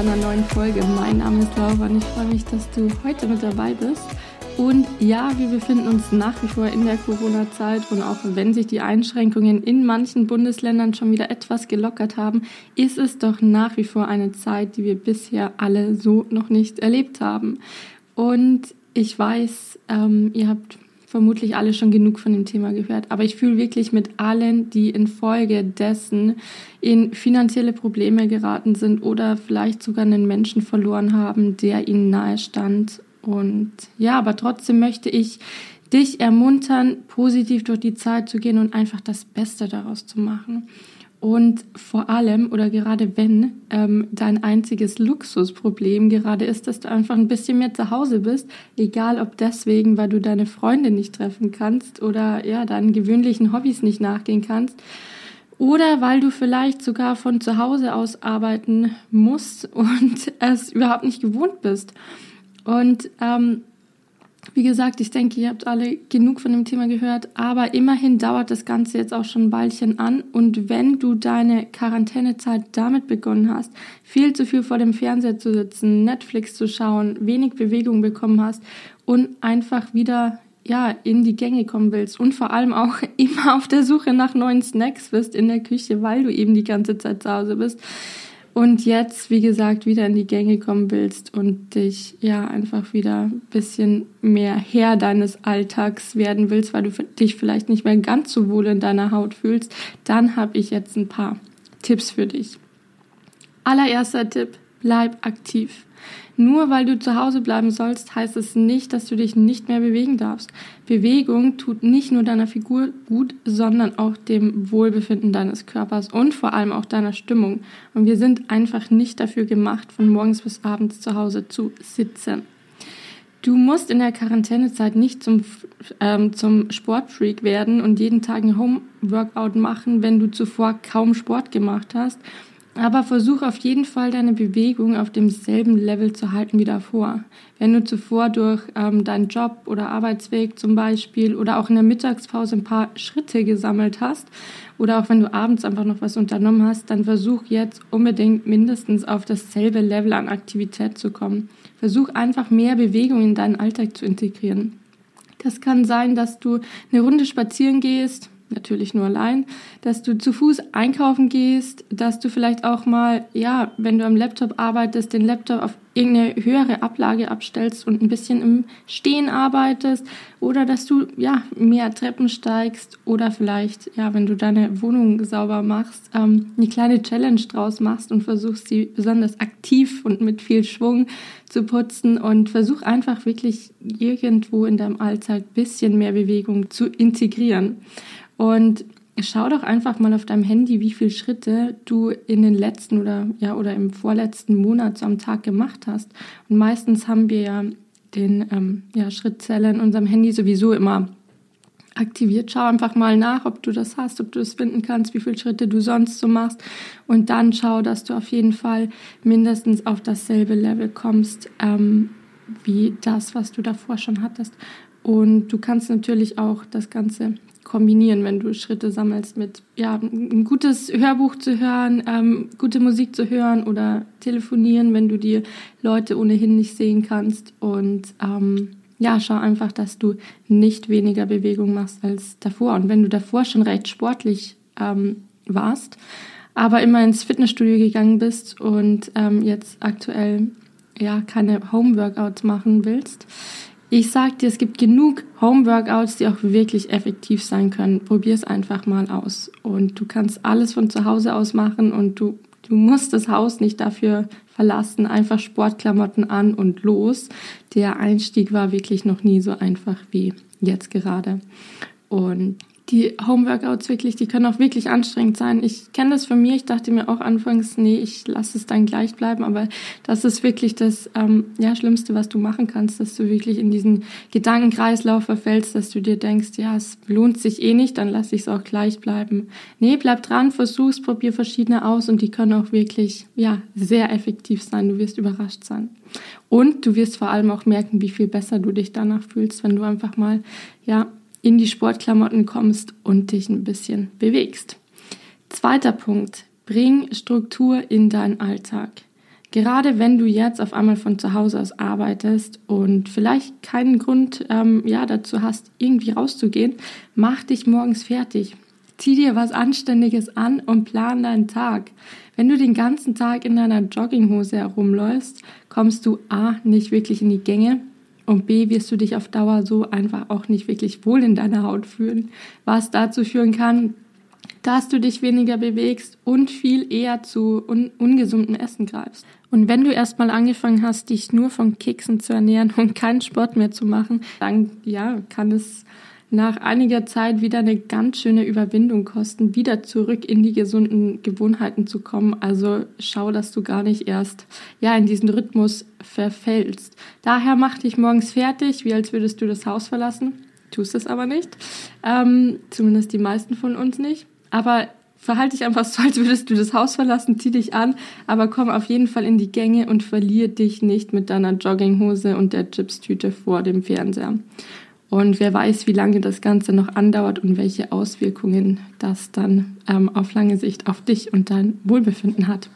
einer neuen Folge. Mein Name ist Laura und ich freue mich, dass du heute mit dabei bist. Und ja, wir befinden uns nach wie vor in der Corona-Zeit und auch wenn sich die Einschränkungen in manchen Bundesländern schon wieder etwas gelockert haben, ist es doch nach wie vor eine Zeit, die wir bisher alle so noch nicht erlebt haben. Und ich weiß, ähm, ihr habt vermutlich alle schon genug von dem Thema gehört. Aber ich fühle wirklich mit allen, die infolge dessen in finanzielle Probleme geraten sind oder vielleicht sogar einen Menschen verloren haben, der ihnen nahe stand. Und ja, aber trotzdem möchte ich dich ermuntern, positiv durch die Zeit zu gehen und einfach das Beste daraus zu machen. Und vor allem oder gerade wenn ähm, dein einziges Luxusproblem gerade ist, dass du einfach ein bisschen mehr zu Hause bist, egal ob deswegen, weil du deine Freunde nicht treffen kannst oder ja, deinen gewöhnlichen Hobbys nicht nachgehen kannst, oder weil du vielleicht sogar von zu Hause aus arbeiten musst und es überhaupt nicht gewohnt bist. Und ähm, wie gesagt, ich denke, ihr habt alle genug von dem Thema gehört, aber immerhin dauert das Ganze jetzt auch schon ein Weilchen an. Und wenn du deine Quarantänezeit damit begonnen hast, viel zu viel vor dem Fernseher zu sitzen, Netflix zu schauen, wenig Bewegung bekommen hast und einfach wieder ja, in die Gänge kommen willst und vor allem auch immer auf der Suche nach neuen Snacks bist in der Küche, weil du eben die ganze Zeit zu Hause bist, und jetzt, wie gesagt, wieder in die Gänge kommen willst und dich ja einfach wieder ein bisschen mehr Herr deines Alltags werden willst, weil du dich vielleicht nicht mehr ganz so wohl in deiner Haut fühlst, dann habe ich jetzt ein paar Tipps für dich. Allererster Tipp, bleib aktiv. Nur weil du zu Hause bleiben sollst, heißt es nicht, dass du dich nicht mehr bewegen darfst. Bewegung tut nicht nur deiner Figur gut, sondern auch dem Wohlbefinden deines Körpers und vor allem auch deiner Stimmung. Und wir sind einfach nicht dafür gemacht, von morgens bis abends zu Hause zu sitzen. Du musst in der Quarantänezeit nicht zum, ähm, zum Sportfreak werden und jeden Tag ein Home-Workout machen, wenn du zuvor kaum Sport gemacht hast aber versuch auf jeden Fall deine Bewegung auf demselben Level zu halten wie davor. Wenn du zuvor durch ähm, deinen Job oder Arbeitsweg zum Beispiel oder auch in der Mittagspause ein paar Schritte gesammelt hast oder auch wenn du abends einfach noch was unternommen hast, dann versuch jetzt unbedingt mindestens auf dasselbe Level an Aktivität zu kommen. Versuch einfach mehr Bewegung in deinen Alltag zu integrieren. Das kann sein, dass du eine Runde spazieren gehst, natürlich nur allein, dass du zu Fuß einkaufen gehst, dass du vielleicht auch mal, ja, wenn du am Laptop arbeitest, den Laptop auf irgendeine höhere Ablage abstellst und ein bisschen im Stehen arbeitest oder dass du, ja, mehr Treppen steigst oder vielleicht, ja, wenn du deine Wohnung sauber machst, ähm, eine kleine Challenge draus machst und versuchst, sie besonders aktiv und mit viel Schwung zu putzen und versuch einfach wirklich irgendwo in deinem Alltag bisschen mehr Bewegung zu integrieren. Und schau doch einfach mal auf deinem Handy, wie viele Schritte du in den letzten oder ja oder im vorletzten Monat so am Tag gemacht hast. Und meistens haben wir ja den ähm, ja, Schrittzähler in unserem Handy sowieso immer aktiviert. Schau einfach mal nach, ob du das hast, ob du das finden kannst, wie viele Schritte du sonst so machst. Und dann schau, dass du auf jeden Fall mindestens auf dasselbe Level kommst ähm, wie das, was du davor schon hattest. Und du kannst natürlich auch das Ganze kombinieren, wenn du Schritte sammelst mit ja, ein gutes Hörbuch zu hören, ähm, gute Musik zu hören oder telefonieren, wenn du die Leute ohnehin nicht sehen kannst. Und ähm, ja, schau einfach, dass du nicht weniger Bewegung machst als davor. Und wenn du davor schon recht sportlich ähm, warst, aber immer ins Fitnessstudio gegangen bist und ähm, jetzt aktuell ja keine Home-Workouts machen willst, ich sag dir, es gibt genug Home-Workouts, die auch wirklich effektiv sein können. Probier es einfach mal aus. Und du kannst alles von zu Hause aus machen und du, du musst das Haus nicht dafür verlassen. Einfach Sportklamotten an und los. Der Einstieg war wirklich noch nie so einfach wie jetzt gerade. Und die Homeworkouts wirklich, die können auch wirklich anstrengend sein. Ich kenne das von mir. Ich dachte mir auch anfangs, nee, ich lasse es dann gleich bleiben. Aber das ist wirklich das ähm, ja, Schlimmste, was du machen kannst, dass du wirklich in diesen Gedankenkreislauf verfällst, dass du dir denkst, ja, es lohnt sich eh nicht, dann lasse ich es auch gleich bleiben. Nee, bleib dran, versuch's, probier verschiedene aus und die können auch wirklich ja, sehr effektiv sein. Du wirst überrascht sein. Und du wirst vor allem auch merken, wie viel besser du dich danach fühlst, wenn du einfach mal ja in die Sportklamotten kommst und dich ein bisschen bewegst. Zweiter Punkt, Bring Struktur in deinen Alltag. Gerade wenn du jetzt auf einmal von zu Hause aus arbeitest und vielleicht keinen Grund ähm, ja, dazu hast, irgendwie rauszugehen, mach dich morgens fertig. Zieh dir was Anständiges an und plan deinen Tag. Wenn du den ganzen Tag in deiner Jogginghose herumläufst, kommst du A nicht wirklich in die Gänge und B wirst du dich auf Dauer so einfach auch nicht wirklich wohl in deiner Haut fühlen, was dazu führen kann, dass du dich weniger bewegst und viel eher zu un ungesundem Essen greifst. Und wenn du erstmal angefangen hast, dich nur von Keksen zu ernähren und keinen Sport mehr zu machen, dann ja, kann es nach einiger Zeit wieder eine ganz schöne Überwindung kosten, wieder zurück in die gesunden Gewohnheiten zu kommen. Also schau, dass du gar nicht erst ja in diesen Rhythmus verfällst. Daher mach dich morgens fertig, wie als würdest du das Haus verlassen. Tust es aber nicht. Ähm, zumindest die meisten von uns nicht. Aber verhalte dich einfach so, als würdest du das Haus verlassen, zieh dich an, aber komm auf jeden Fall in die Gänge und verlier dich nicht mit deiner Jogginghose und der Chipstüte vor dem Fernseher. Und wer weiß, wie lange das Ganze noch andauert und welche Auswirkungen das dann ähm, auf lange Sicht auf dich und dein Wohlbefinden hat.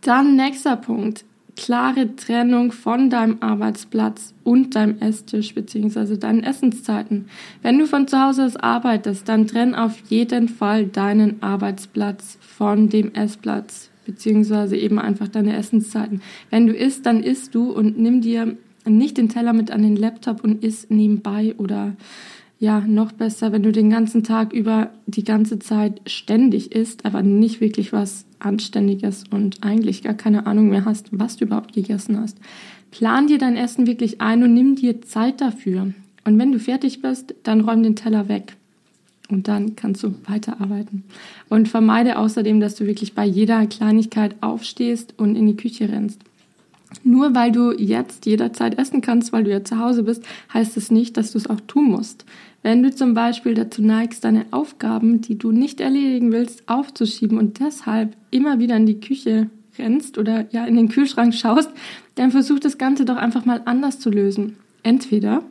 Dann nächster Punkt klare Trennung von deinem Arbeitsplatz und deinem Esstisch bzw. deinen Essenszeiten. Wenn du von zu Hause aus arbeitest, dann trenn auf jeden Fall deinen Arbeitsplatz von dem Essplatz bzw. eben einfach deine Essenszeiten. Wenn du isst, dann isst du und nimm dir nicht den Teller mit an den Laptop und isst nebenbei oder ja, noch besser, wenn du den ganzen Tag über die ganze Zeit ständig isst, aber nicht wirklich was Anständiges und eigentlich gar keine Ahnung mehr hast, was du überhaupt gegessen hast. Plan dir dein Essen wirklich ein und nimm dir Zeit dafür. Und wenn du fertig bist, dann räum den Teller weg. Und dann kannst du weiterarbeiten. Und vermeide außerdem, dass du wirklich bei jeder Kleinigkeit aufstehst und in die Küche rennst. Nur weil du jetzt jederzeit essen kannst, weil du ja zu Hause bist, heißt es nicht, dass du es auch tun musst. Wenn du zum Beispiel dazu neigst, deine Aufgaben, die du nicht erledigen willst, aufzuschieben und deshalb immer wieder in die Küche rennst oder ja in den Kühlschrank schaust, dann versuch das Ganze doch einfach mal anders zu lösen. Entweder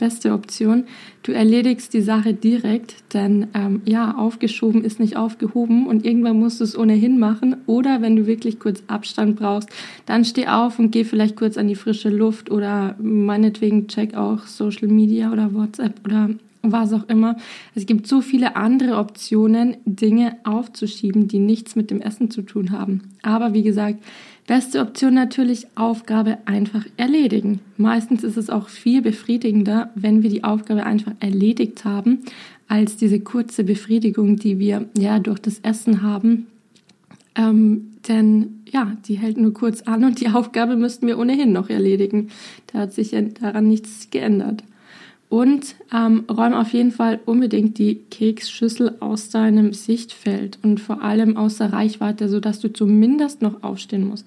beste Option. Du erledigst die Sache direkt, denn ähm, ja, aufgeschoben ist nicht aufgehoben und irgendwann musst du es ohnehin machen. Oder wenn du wirklich kurz Abstand brauchst, dann steh auf und geh vielleicht kurz an die frische Luft oder meinetwegen check auch Social Media oder WhatsApp oder was auch immer. Es gibt so viele andere Optionen, Dinge aufzuschieben, die nichts mit dem Essen zu tun haben. Aber wie gesagt, beste Option natürlich Aufgabe einfach erledigen. Meistens ist es auch viel befriedigender, wenn wir die Aufgabe einfach erledigt haben, als diese kurze Befriedigung, die wir ja durch das Essen haben. Ähm, denn ja, die hält nur kurz an und die Aufgabe müssten wir ohnehin noch erledigen. Da hat sich daran nichts geändert. Und ähm, räum auf jeden Fall unbedingt die Keksschüssel aus deinem Sichtfeld und vor allem aus der Reichweite, sodass du zumindest noch aufstehen musst.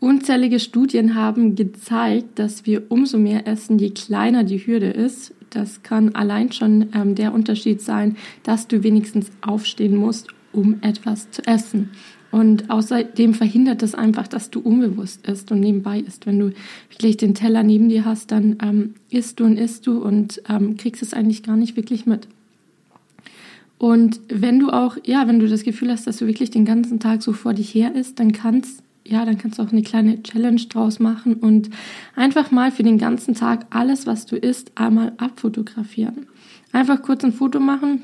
Unzählige Studien haben gezeigt, dass wir umso mehr essen, je kleiner die Hürde ist. Das kann allein schon ähm, der Unterschied sein, dass du wenigstens aufstehen musst, um etwas zu essen. Und außerdem verhindert es einfach, dass du unbewusst isst und nebenbei isst. Wenn du wirklich den Teller neben dir hast, dann ähm, isst du und isst du und ähm, kriegst es eigentlich gar nicht wirklich mit. Und wenn du auch, ja, wenn du das Gefühl hast, dass du wirklich den ganzen Tag so vor dich her isst, dann kannst, ja, dann kannst du auch eine kleine Challenge draus machen und einfach mal für den ganzen Tag alles, was du isst, einmal abfotografieren. Einfach kurz ein Foto machen,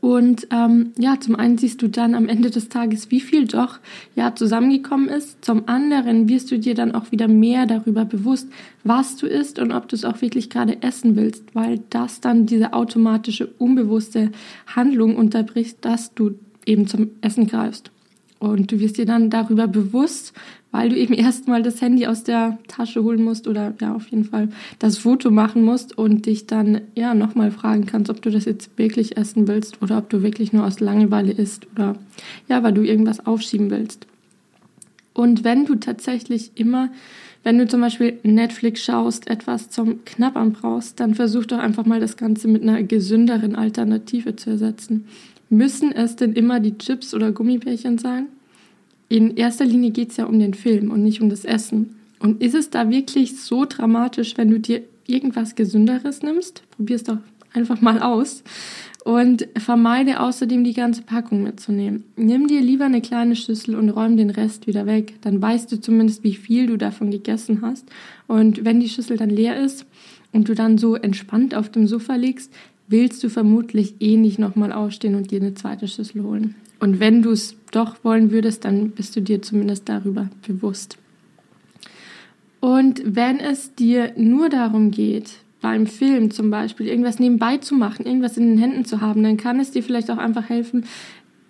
und ähm, ja, zum einen siehst du dann am Ende des Tages, wie viel doch ja zusammengekommen ist. Zum anderen wirst du dir dann auch wieder mehr darüber bewusst, was du isst und ob du es auch wirklich gerade essen willst, weil das dann diese automatische, unbewusste Handlung unterbricht, dass du eben zum Essen greifst. Und du wirst dir dann darüber bewusst, weil du eben erstmal das Handy aus der Tasche holen musst oder ja, auf jeden Fall das Foto machen musst und dich dann ja nochmal fragen kannst, ob du das jetzt wirklich essen willst oder ob du wirklich nur aus Langeweile isst oder ja, weil du irgendwas aufschieben willst. Und wenn du tatsächlich immer, wenn du zum Beispiel Netflix schaust, etwas zum Knabbern brauchst, dann versuch doch einfach mal das Ganze mit einer gesünderen Alternative zu ersetzen. Müssen es denn immer die Chips oder Gummibärchen sein? In erster Linie geht es ja um den Film und nicht um das Essen. Und ist es da wirklich so dramatisch, wenn du dir irgendwas Gesünderes nimmst? Probier es doch einfach mal aus. Und vermeide außerdem die ganze Packung mitzunehmen. Nimm dir lieber eine kleine Schüssel und räum den Rest wieder weg. Dann weißt du zumindest, wie viel du davon gegessen hast. Und wenn die Schüssel dann leer ist und du dann so entspannt auf dem Sofa liegst, willst du vermutlich eh nicht nochmal aufstehen und dir eine zweite Schüssel holen. Und wenn du es doch wollen würdest, dann bist du dir zumindest darüber bewusst. Und wenn es dir nur darum geht, beim Film zum Beispiel irgendwas nebenbei zu machen, irgendwas in den Händen zu haben, dann kann es dir vielleicht auch einfach helfen,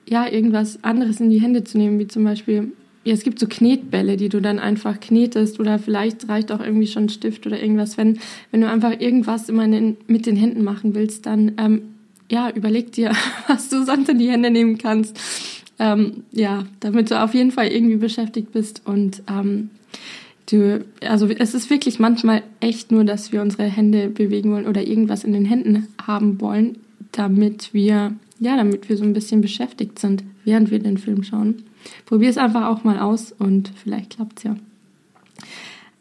ja, irgendwas anderes in die Hände zu nehmen, wie zum Beispiel, ja, es gibt so Knetbälle, die du dann einfach knetest oder vielleicht reicht auch irgendwie schon ein Stift oder irgendwas. Wenn, wenn du einfach irgendwas immer in, mit den Händen machen willst, dann, ähm, ja, überleg dir, was du sonst in die Hände nehmen kannst. Ähm, ja, damit du auf jeden Fall irgendwie beschäftigt bist und ähm, Du, also es ist wirklich manchmal echt nur, dass wir unsere Hände bewegen wollen oder irgendwas in den Händen haben wollen, damit wir, ja, damit wir so ein bisschen beschäftigt sind, während wir den Film schauen. Probier es einfach auch mal aus und vielleicht klappt es ja.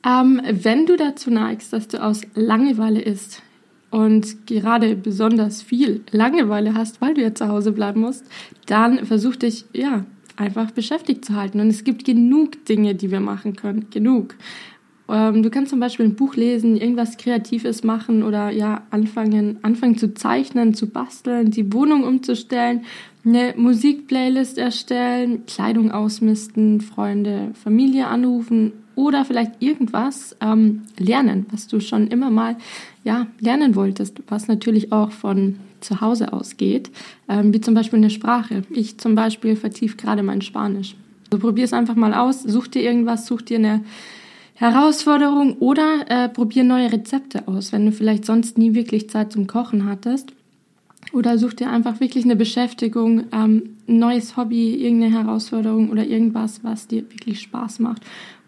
Ähm, wenn du dazu neigst, dass du aus Langeweile isst und gerade besonders viel Langeweile hast, weil du ja zu Hause bleiben musst, dann versuch dich, ja, einfach beschäftigt zu halten. Und es gibt genug Dinge, die wir machen können. Genug. Ähm, du kannst zum Beispiel ein Buch lesen, irgendwas Kreatives machen oder ja, anfangen, anfangen zu zeichnen, zu basteln, die Wohnung umzustellen, eine Musikplaylist erstellen, Kleidung ausmisten, Freunde, Familie anrufen oder vielleicht irgendwas ähm, lernen, was du schon immer mal ja, lernen wolltest, was natürlich auch von zu Hause ausgeht, ähm, wie zum Beispiel eine Sprache. Ich zum Beispiel vertief gerade mein Spanisch. Also probier es einfach mal aus, such dir irgendwas, such dir eine Herausforderung oder äh, probier neue Rezepte aus, wenn du vielleicht sonst nie wirklich Zeit zum Kochen hattest. Oder such dir einfach wirklich eine Beschäftigung, ähm, ein neues Hobby, irgendeine Herausforderung oder irgendwas, was dir wirklich Spaß macht.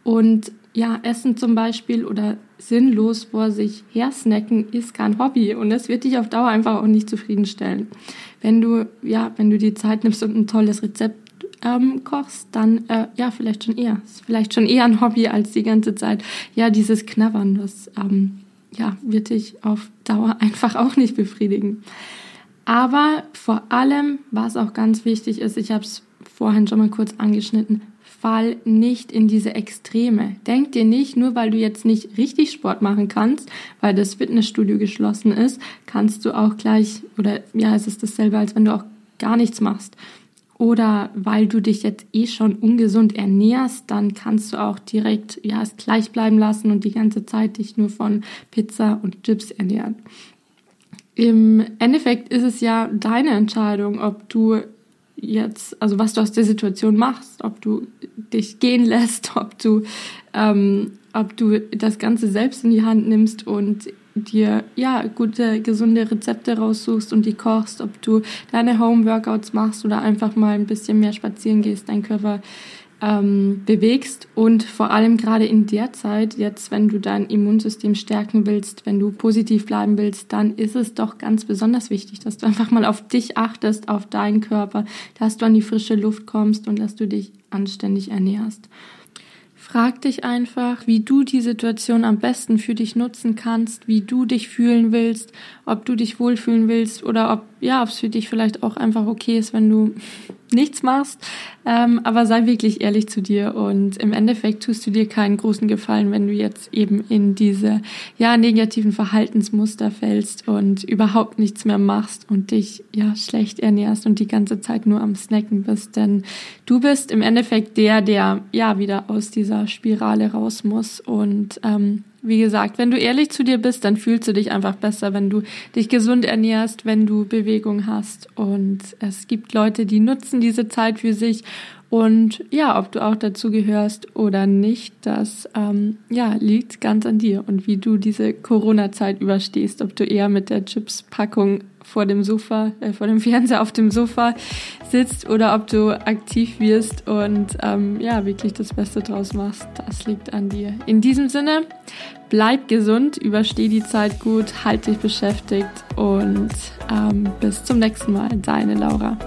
Und ja, Essen zum Beispiel oder sinnlos vor sich her snacken ist kein Hobby und das wird dich auf Dauer einfach auch nicht zufriedenstellen. Wenn du, ja, wenn du die Zeit nimmst und ein tolles Rezept ähm, kochst, dann äh, ja, vielleicht schon eher. Ist vielleicht schon eher ein Hobby als die ganze Zeit. Ja, dieses Knabbern, das ähm, ja, wird dich auf Dauer einfach auch nicht befriedigen. Aber vor allem, was auch ganz wichtig ist, ich habe es vorhin schon mal kurz angeschnitten, fall nicht in diese Extreme. Denk dir nicht, nur weil du jetzt nicht richtig Sport machen kannst, weil das Fitnessstudio geschlossen ist, kannst du auch gleich, oder ja, es ist dasselbe, als wenn du auch gar nichts machst. Oder weil du dich jetzt eh schon ungesund ernährst, dann kannst du auch direkt ja, es gleich bleiben lassen und die ganze Zeit dich nur von Pizza und Chips ernähren. Im Endeffekt ist es ja deine Entscheidung, ob du jetzt, also was du aus der Situation machst, ob du dich gehen lässt, ob du, ähm, ob du das Ganze selbst in die Hand nimmst und dir ja gute gesunde Rezepte raussuchst und die kochst, ob du deine Home Workouts machst oder einfach mal ein bisschen mehr spazieren gehst, dein Körper ähm, bewegst und vor allem gerade in der Zeit, jetzt wenn du dein Immunsystem stärken willst, wenn du positiv bleiben willst, dann ist es doch ganz besonders wichtig, dass du einfach mal auf dich achtest, auf deinen Körper, dass du an die frische Luft kommst und dass du dich anständig ernährst. Frag dich einfach, wie du die Situation am besten für dich nutzen kannst, wie du dich fühlen willst, ob du dich wohlfühlen willst oder ob ja, ob es für dich vielleicht auch einfach okay ist, wenn du nichts machst. Ähm, aber sei wirklich ehrlich zu dir und im Endeffekt tust du dir keinen großen Gefallen, wenn du jetzt eben in diese ja negativen Verhaltensmuster fällst und überhaupt nichts mehr machst und dich ja schlecht ernährst und die ganze Zeit nur am Snacken bist, denn du bist im Endeffekt der, der ja wieder aus dieser Spirale raus muss und ähm, wie gesagt, wenn du ehrlich zu dir bist, dann fühlst du dich einfach besser, wenn du dich gesund ernährst, wenn du Bewegung hast. Und es gibt Leute, die nutzen diese Zeit für sich. Und ja, ob du auch dazu gehörst oder nicht, das ähm, ja, liegt ganz an dir und wie du diese Corona-Zeit überstehst. Ob du eher mit der Chips-Packung vor dem Sofa, äh, vor dem Fernseher auf dem Sofa sitzt oder ob du aktiv wirst und ähm, ja, wirklich das Beste draus machst. Das liegt an dir. In diesem Sinne, bleib gesund, übersteh die Zeit gut, halt dich beschäftigt und ähm, bis zum nächsten Mal. Deine Laura.